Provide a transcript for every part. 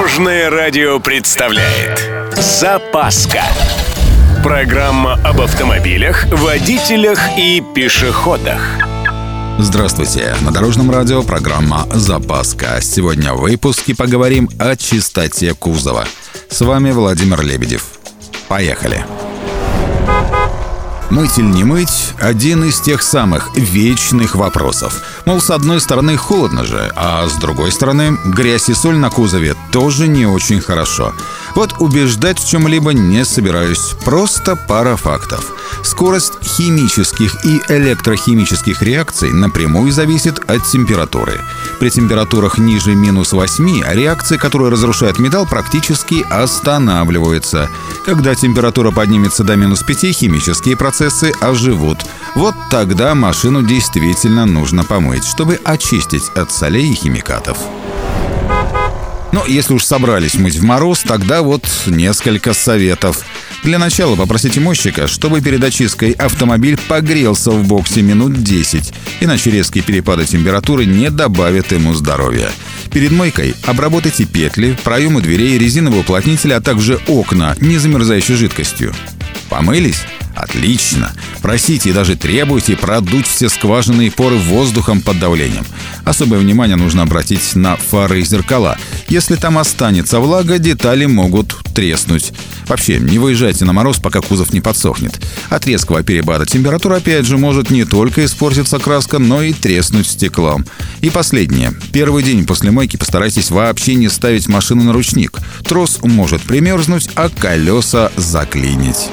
Дорожное радио представляет Запаска Программа об автомобилях, водителях и пешеходах Здравствуйте! На Дорожном радио программа «Запаска». Сегодня в выпуске поговорим о чистоте кузова. С вами Владимир Лебедев. Поехали! Мыть или не мыть – один из тех самых вечных вопросов. Мол, с одной стороны холодно же, а с другой стороны грязь и соль на кузове тоже не очень хорошо. Вот убеждать в чем-либо не собираюсь, просто пара фактов. Скорость химических и электрохимических реакций напрямую зависит от температуры. При температурах ниже минус 8 реакции, которые разрушают металл, практически останавливаются. Когда температура поднимется до минус 5, химические процессы оживут. Вот тогда машину действительно нужно помыть, чтобы очистить от солей и химикатов. Но если уж собрались мыть в мороз, тогда вот несколько советов. Для начала попросите мойщика, чтобы перед очисткой автомобиль погрелся в боксе минут 10, иначе резкие перепады температуры не добавят ему здоровья. Перед мойкой обработайте петли, проемы дверей, резиновые уплотнители, а также окна не замерзающей жидкостью. Помылись? Отлично. Просите и даже требуйте продуть все скважины и поры воздухом под давлением. Особое внимание нужно обратить на фары и зеркала. Если там останется влага, детали могут треснуть. Вообще, не выезжайте на мороз, пока кузов не подсохнет. От резкого перепада температура опять же может не только испортиться краска, но и треснуть стеклом. И последнее. Первый день после мойки постарайтесь вообще не ставить машину на ручник. Трос может примерзнуть, а колеса заклинить.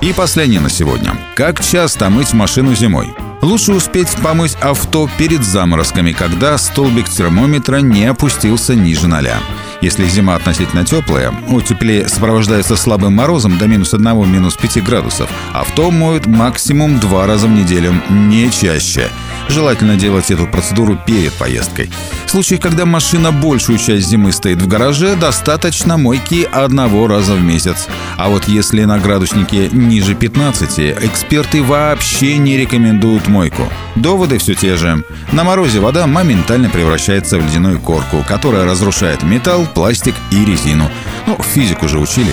И последнее на сегодня. Как часто мыть машину зимой? Лучше успеть помыть авто перед заморозками, когда столбик термометра не опустился ниже ноля. Если зима относительно теплая, утепление сопровождается слабым морозом до минус 1, минус 5 градусов, авто моют максимум два раза в неделю, не чаще. Желательно делать эту процедуру перед поездкой. В случае, когда машина большую часть зимы стоит в гараже, достаточно мойки одного раза в месяц. А вот если на градуснике ниже 15, эксперты вообще не рекомендуют мойку. Доводы все те же. На морозе вода моментально превращается в ледяную корку, которая разрушает металл, пластик и резину. Ну, физику же учили.